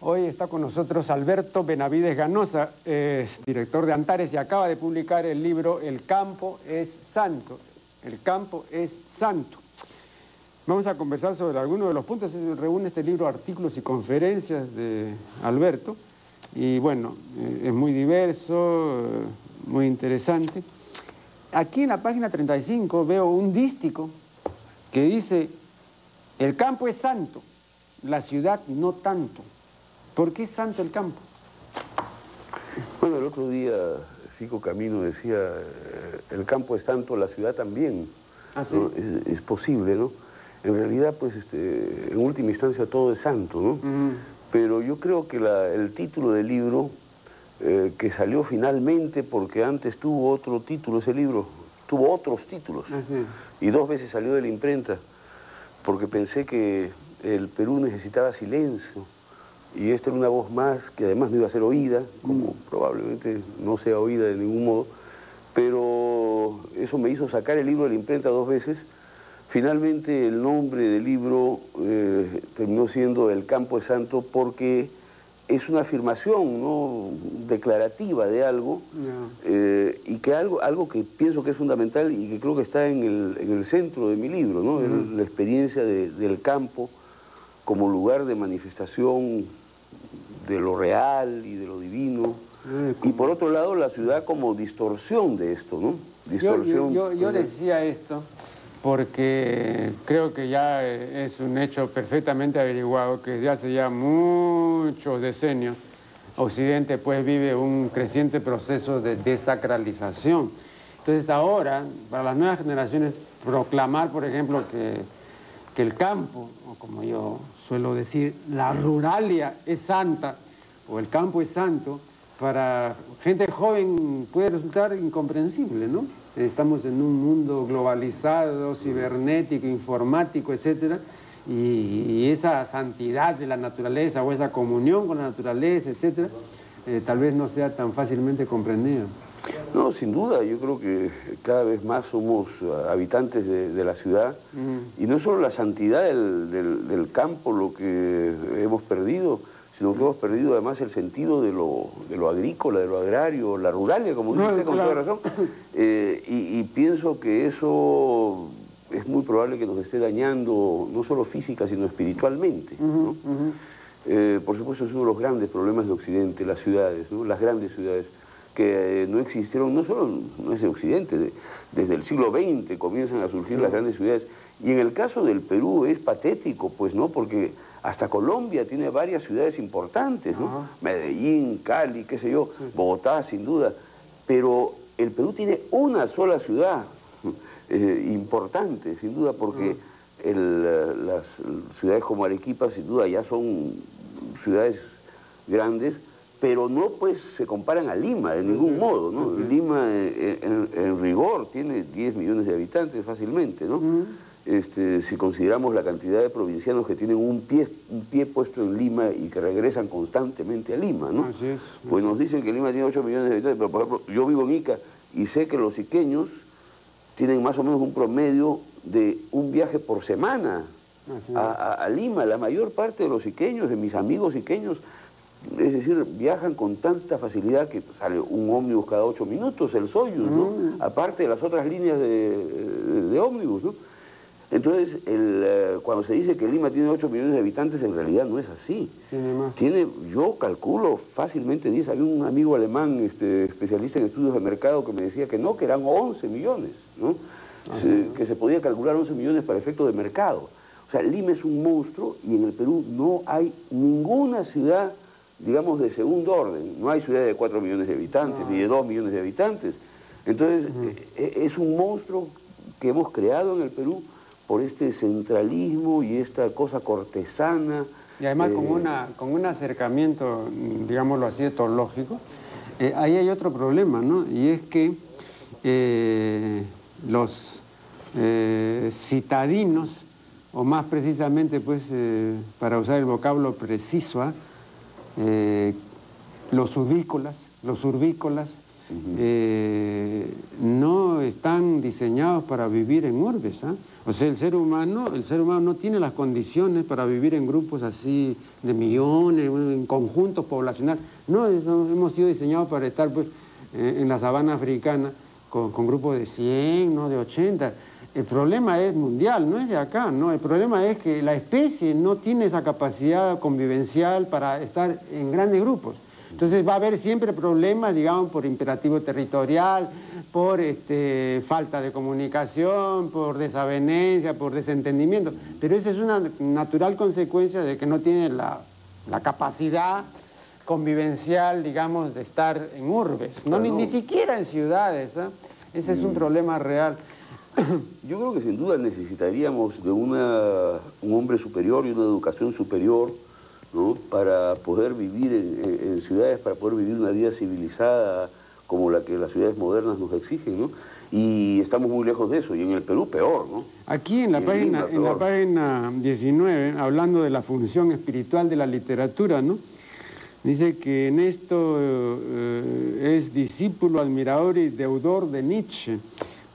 Hoy está con nosotros Alberto Benavides Ganosa, es director de Antares y acaba de publicar el libro El campo es santo. El campo es santo. Vamos a conversar sobre algunos de los puntos. Reúne este libro artículos y conferencias de Alberto. Y bueno, eh, es muy diverso, eh, muy interesante. Aquí en la página 35 veo un dístico que dice, el campo es santo, la ciudad no tanto. ¿Por qué es santo el campo? Bueno, el otro día Fico Camino decía, eh, el campo es santo, la ciudad también. ¿Ah, sí? es, posible, ¿no? En realidad, pues, este, en última instancia todo es santo, ¿no? Pero yo creo que el título del libro, eh, que salió finalmente, porque antes tuvo otro título ese libro, tuvo otros títulos. ¿Ah, sí? Y dos veces salió de la imprenta, porque pensé que el Perú necesitaba silencio y esta era una voz más que además no iba a ser oída, como mm. probablemente no sea oída de ningún modo, pero eso me hizo sacar el libro de la imprenta dos veces. Finalmente el nombre del libro eh, terminó siendo El campo es santo porque es una afirmación ¿no? declarativa de algo eh, y que algo, algo que pienso que es fundamental y que creo que está en el, centro de mi libro, ¿no? la experiencia del campo como lugar de manifestación de lo real y de lo divino. Eh, y por otro lado, la ciudad como distorsión de esto, ¿no? Distorsión. Yo, yo, decía esto porque creo que ya es un hecho perfectamente averiguado que desde hace ya muchos decenios Occidente pues vive un creciente proceso de desacralización. Entonces ahora, para las nuevas generaciones, proclamar, por ejemplo, que, que el campo, o como yo suelo decir, la ruralia es santa o el campo es santo, para gente joven puede resultar incomprensible, ¿no? Estamos en un mundo globalizado, cibernético, informático, etcétera, y, esa santidad de la naturaleza o esa comunión con la naturaleza, etcétera, eh, tal vez no sea tan fácilmente comprendida. No, sin duda, yo creo que cada vez más somos uh, habitantes de, la ciudad. Y no solo la santidad del, campo lo que hemos perdido, sino que hemos perdido además el sentido de lo, agrícola, de lo agrario, la ruralia, como dice con toda razón. Eh, y, pienso que eso es muy probable que nos esté dañando no solo física, sino espiritualmente. Eh, por supuesto, es uno de los grandes problemas de Occidente, las ciudades, las grandes ciudades que eh, no existieron, no solo no es de Occidente, desde el siglo XX comienzan a surgir las grandes ciudades. Y en el caso del Perú es patético, pues, ¿no? Porque hasta Colombia tiene varias ciudades importantes, ¿no? Medellín, Cali, qué sé yo, Bogotá, sin duda. Pero el Perú tiene una sola ciudad eh, importante, sin duda, porque eh, las ciudades como Arequipa, sin duda, ya son ciudades grandes, pero no pues se comparan a Lima de ningún modo, ¿no? Lima eh, en, rigor tiene 10 millones de habitantes fácilmente, ¿no? Este, si consideramos la cantidad de provincianos que tienen un pie, un pie puesto en Lima y que regresan constantemente a Lima, ¿no? Así es. Pues nos dicen que Lima tiene 8 millones de habitantes, pero por ejemplo, yo vivo en Ica y sé que los iqueños tienen más o menos un promedio de un viaje por semana a, a, Lima. La mayor parte de los iqueños, de mis amigos iqueños, es decir, viajan con tanta facilidad que sale un ómnibus cada ocho minutos, el Soyuz, ¿no? Mm. Aparte de las otras líneas de, de, ómnibus, ¿no? Entonces, el, eh, cuando se dice que Lima tiene 8 millones de habitantes, en realidad no es así. Tiene más. Tiene, yo calculo fácilmente 10. Había un amigo alemán, este, especialista en estudios de mercado, que me decía que no, que eran 11 millones, ¿no? que se podía calcular 11 millones para efecto de mercado. O sea, Lima es un monstruo y en el Perú no hay ninguna ciudad digamos, de segundo orden. No hay ciudades de 4 millones de habitantes, ni de 2 millones de habitantes. Entonces, eh, es un monstruo que hemos creado en el Perú por este centralismo y esta cosa cortesana. Y además con, eh, una, con un acercamiento, digámoslo así, etológico, eh, ahí hay otro problema, ¿no? Y es que los citadinos, o más precisamente, pues, para usar el vocablo preciso, ¿ah? Eh, los urbícolas, los urbícolas, eh, no están diseñados para vivir en urbes. ¿ah? O sea, el ser, humano, el ser humano no tiene las condiciones para vivir en grupos así de millones, en conjuntos poblacionales. No, hemos sido diseñados para estar pues, eh, en la sabana africana con, grupos de 100, ¿no? de 80. El problema es mundial, no es de acá, ¿no? El problema es que la especie no tiene esa capacidad convivencial para estar en grandes grupos. Entonces va a haber siempre problemas, digamos, por imperativo territorial, por este, falta de comunicación, por desavenencia, por desentendimiento. Pero esa es una natural consecuencia de que no tiene la, capacidad convivencial, digamos, de estar en urbes, ¿no? Ni, siquiera en ciudades. ¿eh? Ese es un mm. problema real. Yo creo que sin duda necesitaríamos de una, un hombre superior y una educación superior para poder vivir en, ciudades, para poder vivir una vida civilizada como la que las ciudades modernas nos exigen, ¿no? Y estamos muy lejos de eso, y en el Perú peor, ¿no? Aquí en la, página, en la página 19, hablando de la función espiritual de la literatura, ¿no? Dice que en esto eh, es discípulo, admirador y deudor de Nietzsche,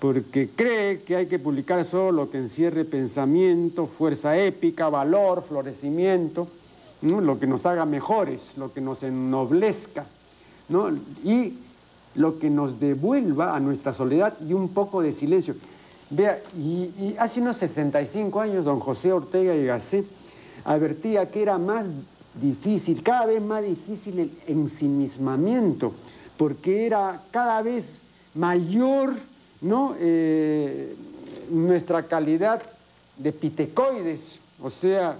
porque cree que hay que publicar solo lo que encierre pensamiento, fuerza épica, valor, florecimiento, lo que nos haga mejores, lo que nos ennoblezca, y lo que nos devuelva a nuestra soledad y un poco de silencio. Vea, y, hace unos 65 años don José Ortega y Gasset advertía que era más difícil, cada vez más difícil el ensimismamiento, porque era cada vez mayor ¿no? Eh, nuestra calidad de pitecoides, o sea,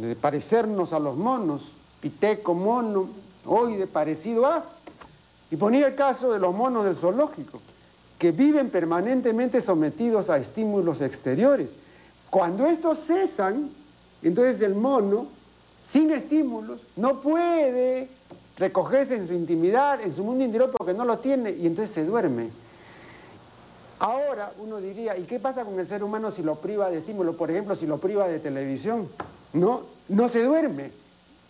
de parecernos a los monos, piteco, mono, hoy de parecido a, y ponía el caso de los monos del zoológico, que viven permanentemente sometidos a estímulos exteriores. Cuando estos cesan, entonces el mono, sin estímulos, no puede recogerse en su intimidad, en su mundo interior, porque no lo tiene, y entonces se duerme. Ahora uno diría, ¿y qué pasa con el ser humano si lo priva de estímulos? Por ejemplo, si lo priva de televisión no, no se duerme,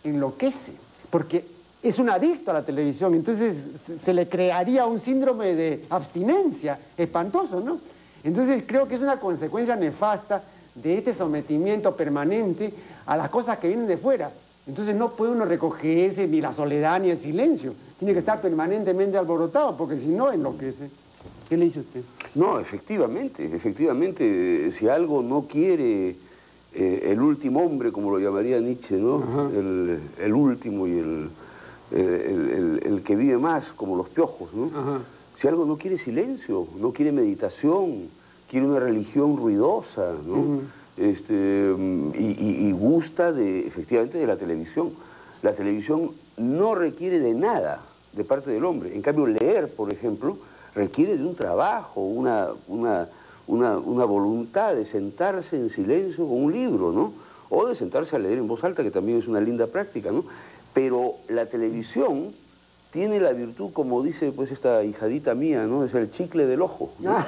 enloquece, porque es un adicto a la televisión, entonces se le crearía un síndrome de abstinencia espantoso, ¿no? Entonces creo que es una consecuencia nefasta de este sometimiento permanente a las cosas que vienen de fuera. Entonces no puede uno recogerse ni la soledad ni el silencio. Tiene que estar permanentemente alborotado, porque si no enloquece. ¿Qué le dice usted? No, efectivamente, efectivamente, si algo no quiere eh, el último hombre, como lo llamaría Nietzsche, ¿no? El, último y el, el, que vive más, como los piojos, ¿no? Si algo no quiere silencio, no quiere meditación, quiere una religión ruidosa, ¿no? este, y, gusta de, efectivamente de la televisión. La televisión no requiere de nada de parte del hombre. En cambio, leer, por ejemplo, requiere de un trabajo, una, una una, voluntad de sentarse en silencio con un libro, ¿no? O de sentarse a leer en voz alta, que también es una linda práctica, ¿no? Pero la televisión tiene la virtud, como dice pues esta hijadita mía, ¿no? Es el chicle del ojo, ¿no?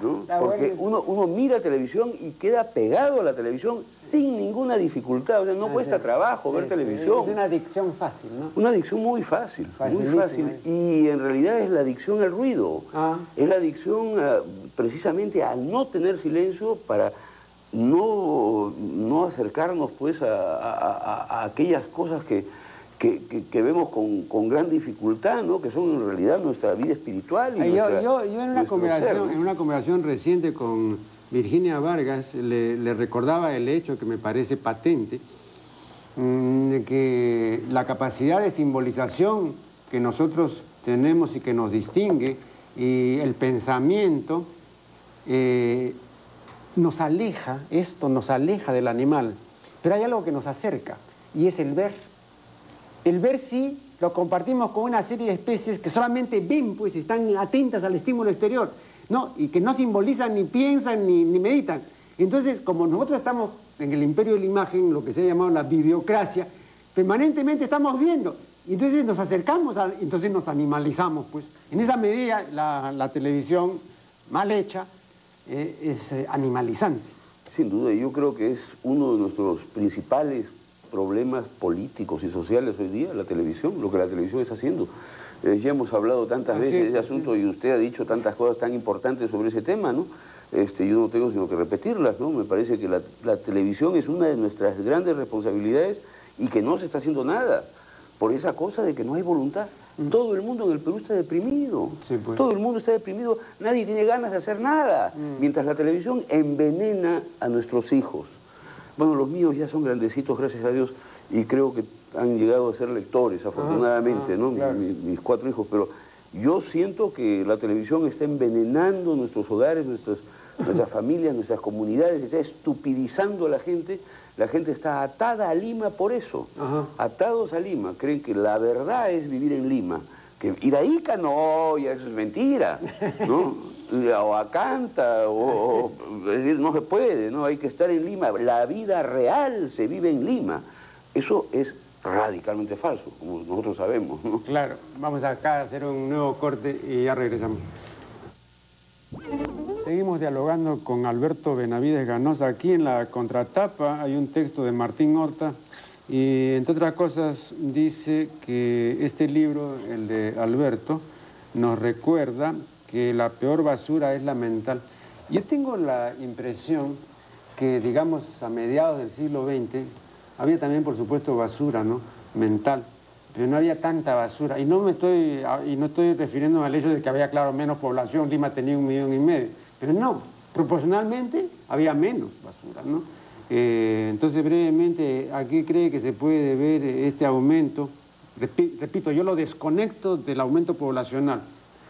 Porque uno, uno mira televisión y queda pegado a la televisión sin ninguna dificultad, o sea, no cuesta trabajo ver televisión. Es una adicción fácil, ¿no? Una adicción muy fácil, muy fácil. Y en realidad es la adicción al ruido, ah. es la adicción precisamente a no tener silencio para no, no acercarnos pues a, aquellas cosas que, que, vemos con, gran dificultad, ¿no? que son en realidad nuestra vida espiritual. Y yo, yo, en, una conversación, en una conversación reciente con Virginia Vargas le, recordaba el hecho que me parece patente, mm, de que la capacidad de simbolización que nosotros tenemos y que nos distingue, y el pensamiento, eh, nos aleja, esto nos aleja del animal, pero hay algo que nos acerca, y es el ver. El ver sí lo compartimos con una serie de especies que solamente ven, pues están atentas al estímulo exterior. ¿no? y que no simbolizan, ni piensan, ni, meditan. Entonces, como nosotros estamos en el imperio de la imagen, lo que se ha llamado la videocracia, permanentemente estamos viendo. Entonces nos acercamos, a, entonces nos animalizamos, pues. En esa medida, la, televisión mal hecha eh, es eh, animalizante. Sin duda, yo creo que es uno de nuestros principales problemas políticos y sociales hoy día, la televisión, lo que la televisión está haciendo. Eh, ya hemos hablado tantas veces de ese asunto y usted ha dicho tantas cosas tan importantes sobre ese tema, ¿no? Este, yo no tengo sino que repetirlas, ¿no? Me parece que la, televisión es una de nuestras grandes responsabilidades y que no se está haciendo nada por esa cosa de que no hay voluntad. Mm. Todo el mundo en el Perú está deprimido. Pues. Todo el mundo está deprimido. Nadie tiene ganas de hacer nada. Mm. Mientras la televisión envenena a nuestros hijos. Bueno, los míos ya son grandecitos, gracias a Dios, y creo que han llegado a ser lectores, afortunadamente, ah, ¿no? mis, cuatro hijos, pero yo siento que la televisión está envenenando nuestros hogares, nuestras, nuestras familias, nuestras comunidades, está estupidizando a la gente. La gente está atada a Lima por eso, atados a Lima. Creen que la verdad es vivir en Lima. Ica, no, ya eso es mentira, ¿no? o a Canta, o, no se puede, ¿no? Hay que estar en Lima. La vida real se vive en Lima. Eso es radicalmente falso, como nosotros sabemos. ¿no? Claro, vamos acá a hacer un nuevo corte y ya regresamos. Seguimos dialogando con Alberto Benavides Ganosa. Aquí en la contratapa hay un texto de Martín Horta y entre otras cosas dice que este libro, el de Alberto, nos recuerda que la peor basura es la mental. Yo tengo la impresión que, digamos, a mediados del siglo XX, había también, por supuesto, basura, ¿no? Mental, pero no había tanta basura. Y no me estoy, y no estoy refiriéndome al hecho de que había, claro, menos población, Lima tenía un millón y medio, pero no, proporcionalmente había menos basura, ¿no? Eh, entonces, brevemente, ¿a qué cree que se puede ver este aumento? Repito, yo lo desconecto del aumento poblacional,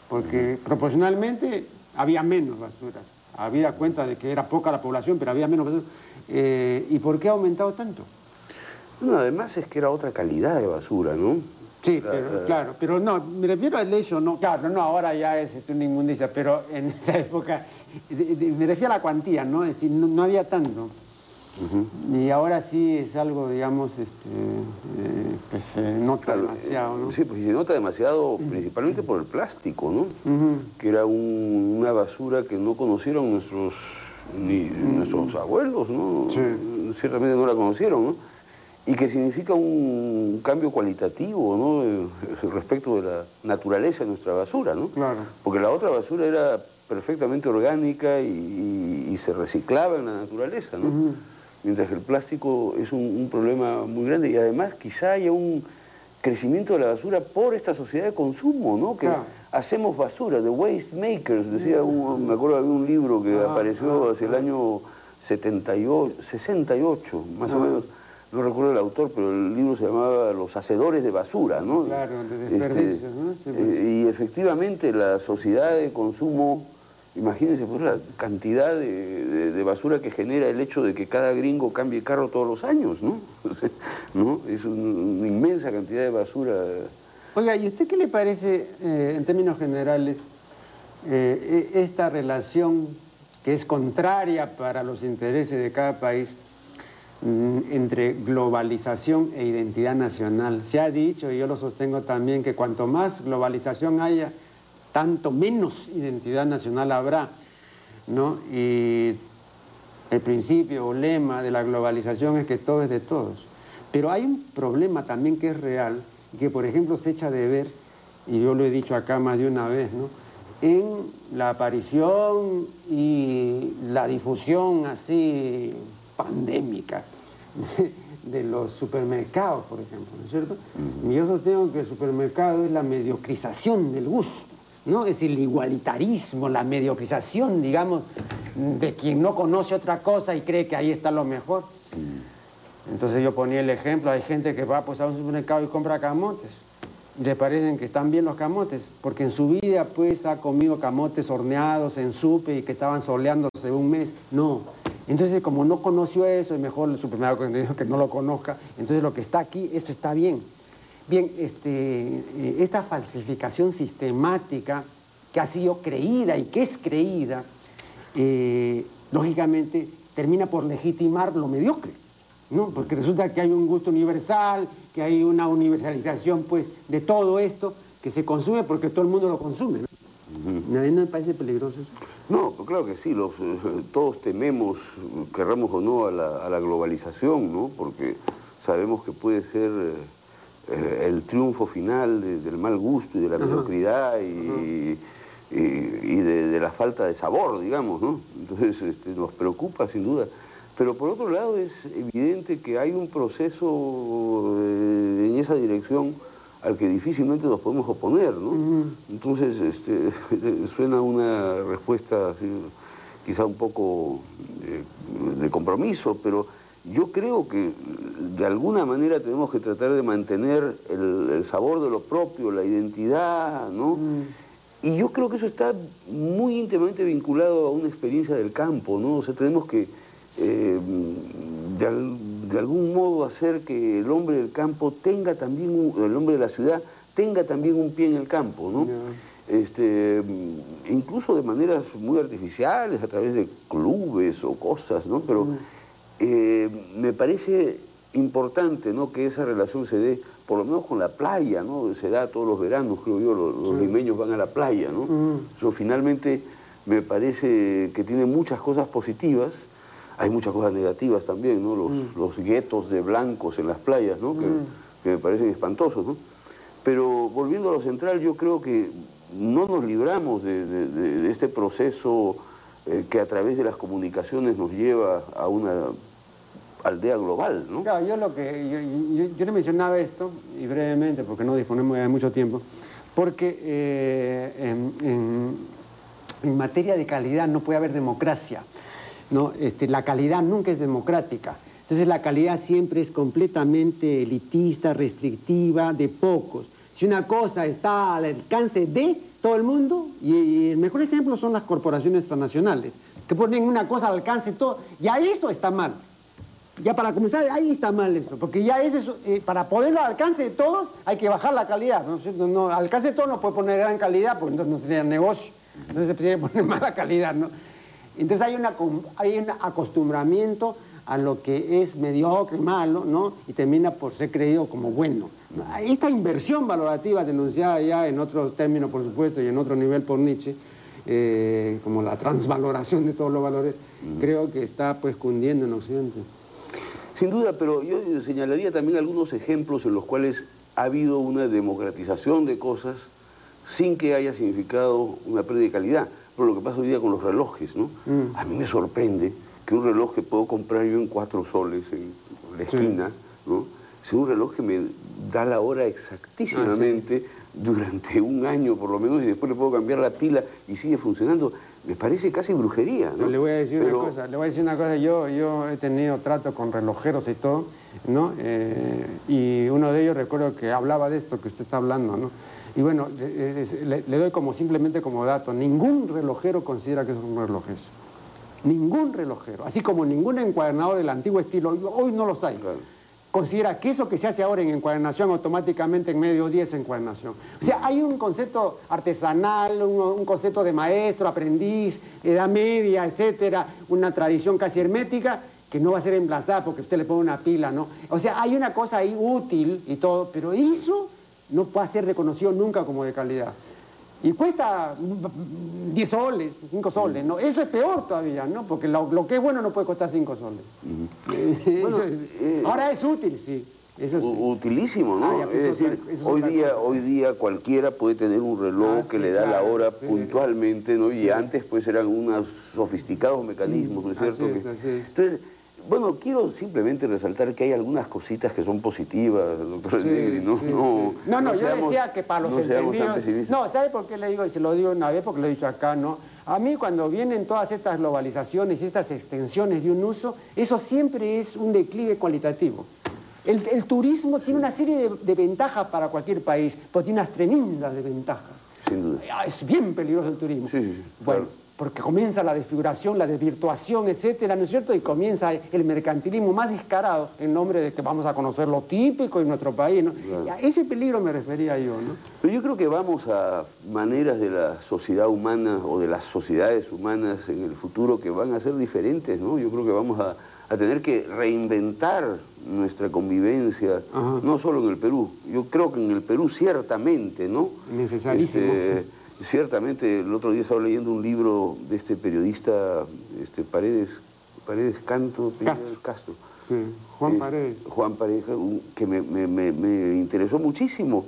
porque proporcionalmente había menos basura. Había cuenta de que era poca la población, pero había menos basura. Eh, ¿Y por qué ha aumentado tanto? No, además es que era otra calidad de basura, ¿no? Sí, pero, claro, pero no, me refiero al hecho, no, claro, no, ahora ya es una inmundicia, pero en esa época, me refiero a la cuantía, ¿no? Es decir, no, había tanto. Y ahora sí es algo, digamos, este, eh, que se nota demasiado, ¿no? Sí, pues se nota demasiado principalmente por el plástico, ¿no? Que era una basura que no conocieron nuestros, ni nuestros abuelos, ¿no? Sí. Ciertamente no la conocieron, ¿no? y que significa un cambio cualitativo ¿no? Eh, respecto de la naturaleza de nuestra basura, ¿no? Claro. Porque la otra basura era perfectamente orgánica y, se reciclaba en la naturaleza, ¿no? Mientras que el plástico es un, problema muy grande y además quizá haya un crecimiento de la basura por esta sociedad de consumo, ¿no? Que hacemos basura, de waste makers, decía, me acuerdo de un libro que ah, apareció ah, hacia el ah. año 78, 68, más o menos no recuerdo el autor, pero el libro se llamaba Los hacedores de basura, ¿no? Claro, de desperdicios, ¿no? Pues. Eh, y efectivamente la sociedad de consumo, imagínense pues la cantidad de, basura que genera el hecho de que cada gringo cambie carro todos los años, ¿no? ¿No? Es una inmensa cantidad de basura. Oiga, ¿y usted qué le parece, eh, en términos generales, eh, e, esta relación que es contraria para los intereses de cada país Mm, entre globalización e identidad nacional. Se ha dicho, y yo lo sostengo también, que cuanto más globalización haya, tanto menos identidad nacional habrá. ¿no? Y el principio o lema de la globalización es que todo es de todos. Pero hay un problema también que es real, que por ejemplo se echa de ver, y yo lo he dicho acá más de una vez, ¿no? en la aparición y la difusión así pandémica de los supermercados, por ejemplo, ¿no es cierto? Y yo sostengo que el supermercado es la mediocrización del gusto, ¿no? Es el igualitarismo, la mediocrización, digamos, de quien no conoce otra cosa y cree que ahí está lo mejor. Entonces yo ponía el ejemplo, hay gente que va pues, a un supermercado y compra camotes. Y le parecen que están bien los camotes, porque en su vida pues ha comido camotes horneados en supe y que estaban soleándose un mes. No, entonces, como no conoció eso, es mejor el supermercado que no lo conozca. Entonces, lo que está aquí, esto está bien. Bien, este, eh, esta falsificación sistemática que ha sido creída y que es creída, eh, lógicamente termina por legitimar lo mediocre, ¿no? Porque resulta que hay un gusto universal, que hay una universalización, pues, de todo esto que se consume porque todo el mundo lo consume, ¿no? ¿A mí no me parece peligroso eso? No, pues claro que sí, los, todos tememos, querramos o no, a la, globalización, ¿no? Porque sabemos que puede ser eh, el triunfo final del mal gusto y de la mediocridad y, de, la falta de sabor, digamos, ¿no? Entonces este, nos preocupa sin duda. Pero por otro lado es evidente que hay un proceso eh, en esa dirección al que difícilmente nos podemos oponer, ¿no? Entonces este, suena una respuesta quizá un poco de compromiso, pero yo creo que de alguna manera tenemos que tratar de mantener el, sabor de lo propio, la identidad, ¿no? Mm. Y yo creo que eso está muy íntimamente vinculado a una experiencia del campo, ¿no? O sea, tenemos que eh, de, algún modo hacer que el hombre del campo tenga también, un, el hombre de la ciudad tenga también un pie en el campo, ¿no? Este, incluso de maneras muy artificiales, a través de clubes o cosas, ¿no? Pero... Mm. Eh, me parece importante ¿no? que esa relación se dé, por lo menos con la playa, ¿no? se da todos los veranos, creo yo, los, limeños van a la playa. ¿no? Mm. finalmente me parece que tiene muchas cosas positivas, hay muchas cosas negativas también, ¿no? los, mm. los guetos de blancos en las playas, ¿no? que, mm. me parecen espantosos. ¿no? Pero volviendo a lo central, yo creo que no nos libramos de este proceso que a través de las comunicaciones nos lleva a una aldea global, ¿no? Claro, yo lo que yo, le mencionaba esto, y brevemente, porque no disponemos de mucho tiempo, porque eh, en, materia de calidad no puede haber democracia, ¿no? Este, la calidad nunca es democrática. Entonces la calidad siempre es completamente elitista, restrictiva, de pocos. Si una cosa está al alcance de, todo el mundo y, el mejor ejemplo son las corporaciones transnacionales, que ponen una cosa al alcance todo. Ya esto está mal. Ya para comenzar, ahí está mal eso, porque ya es eso, eh, para ponerlo al alcance de todos hay que bajar la calidad. ¿no? no, al alcance de todos no puede poner gran calidad, porque entonces no sería negocio. Entonces se tiene que poner mala calidad, ¿no? Entonces hay, una, hay un acostumbramiento a lo que es mediocre, malo, ¿no? Y termina por ser creído como bueno. Esta inversión valorativa denunciada ya en otro término, por supuesto, y en otro nivel por Nietzsche, eh, como la transvaloración de todos los valores, mm. creo que está pues cundiendo en Occidente. Sin duda, pero yo señalaría también algunos ejemplos en los cuales ha habido una democratización de cosas sin que haya significado una pérdida de calidad. Por lo que pasa hoy día con los relojes, ¿no? Mm. A mí me sorprende que un reloj que puedo comprar yo en cuatro soles en la esquina, ¿no? Es un reloj que me da la hora exactísimamente ah, durante un año por lo menos y después le puedo cambiar la pila y sigue funcionando. Me parece casi brujería, ¿no? Le voy a decir una cosa, le voy a decir una cosa, yo, yo he tenido trato con relojeros y todo, ¿no? Eh, y uno de ellos recuerdo que hablaba de esto que usted está hablando, ¿no? Y bueno, le, le doy como simplemente como dato, ningún relojero considera que es un reloj eso. Ningún relojero, así como ningún encuadernador del antiguo estilo, hoy no los hay. Considera que eso que se hace ahora en encuadernación automáticamente en medio día es encuadernación. O sea, hay un concepto artesanal, un, concepto de maestro, aprendiz, edad media, etcétera, una tradición casi hermética que no va a ser emplazada porque usted le pone una pila, ¿no? O sea, hay una cosa ahí útil y todo, pero eso no puede ser reconocido nunca como de calidad y cuesta 10 soles, 5 soles, ¿no? Eso es peor todavía, ¿no? Porque lo, que es bueno no puede costar 5 soles. Eh, ahora es útil, sí. Utilísimo, ¿no? Ah, es decir, hoy día, hoy día cualquiera puede tener un reloj ah, que le da la hora puntualmente, ¿no? Y antes pues eran unos sofisticados mecanismos, ¿no es cierto? Entonces, bueno, quiero simplemente resaltar que hay algunas cositas que son positivas, doctor sí, ¿no? no, no, no, yo decía que para los no entendidos... No, ¿sabe por qué le digo? Y se lo digo una vez porque lo he dicho acá, ¿no? A mí cuando vienen todas estas globalizaciones y estas extensiones de un uso, eso siempre es un declive cualitativo. El, turismo tiene una serie de, ventajas para cualquier país, pero tiene unas tremendas desventajas. Sin duda. Es bien peligroso el turismo. Sí, sí, bueno, porque comienza la desfiguración, la desvirtuación, etcétera, ¿no es cierto? Y comienza el mercantilismo más descarado en nombre de que vamos a conocer lo típico en nuestro país, ¿no? A ese peligro me refería yo, ¿no? Pero yo creo que vamos a maneras de la sociedad humana o de las sociedades humanas en el futuro que van a ser diferentes, ¿no? Yo creo que vamos a, tener que reinventar nuestra convivencia, no solo en el Perú, yo creo que en el Perú ciertamente, ¿no? Necesarísimo. Este, Ciertamente, el otro día estaba leyendo un libro de este periodista este, Paredes, Paredes Canto, Castro. Sí, Juan Paredes. Juan Pareja, que me, interesó muchísimo,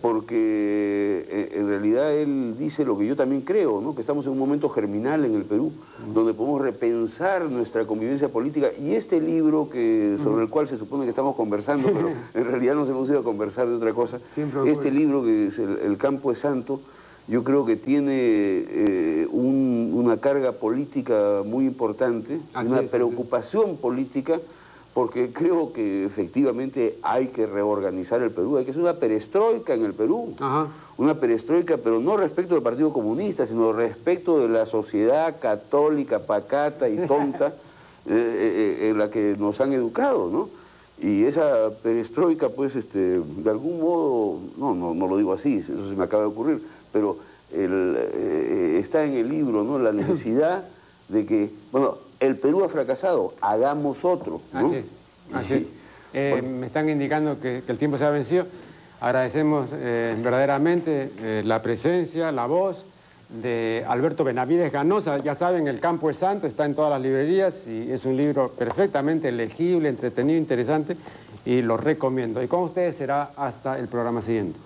porque eh, en realidad él dice lo que yo también creo, ¿no? que estamos en un momento germinal en el Perú, donde podemos repensar nuestra convivencia política, y este libro que, sobre el cual se supone que estamos conversando, pero en realidad nos hemos ido a conversar de otra cosa, este libro que es el Campo es Santo, yo creo que tiene eh, una carga política muy importante, una preocupación política, porque creo que efectivamente hay que reorganizar el Perú, hay que hacer una perestroika en el Perú, una perestroika, pero no respecto del Partido Comunista, sino respecto de la sociedad católica, pacata y tonta eh, eh, en la que nos han educado, ¿no? Y esa perestroika, pues, este, de algún modo, no, no, no lo digo así, eso se me acaba de ocurrir, pero eh, está en el libro, ¿no? La necesidad de que, bueno, el Perú ha fracasado, hagamos otro. Así es, así es. Eh, me están indicando que, el tiempo se ha vencido. Agradecemos eh, verdaderamente la presencia, la voz de Alberto Benavides Ganosa. Ya saben, El campo es santo, está en todas las librerías y es un libro perfectamente legible, entretenido, interesante y lo recomiendo. Y con ustedes será hasta el programa siguiente.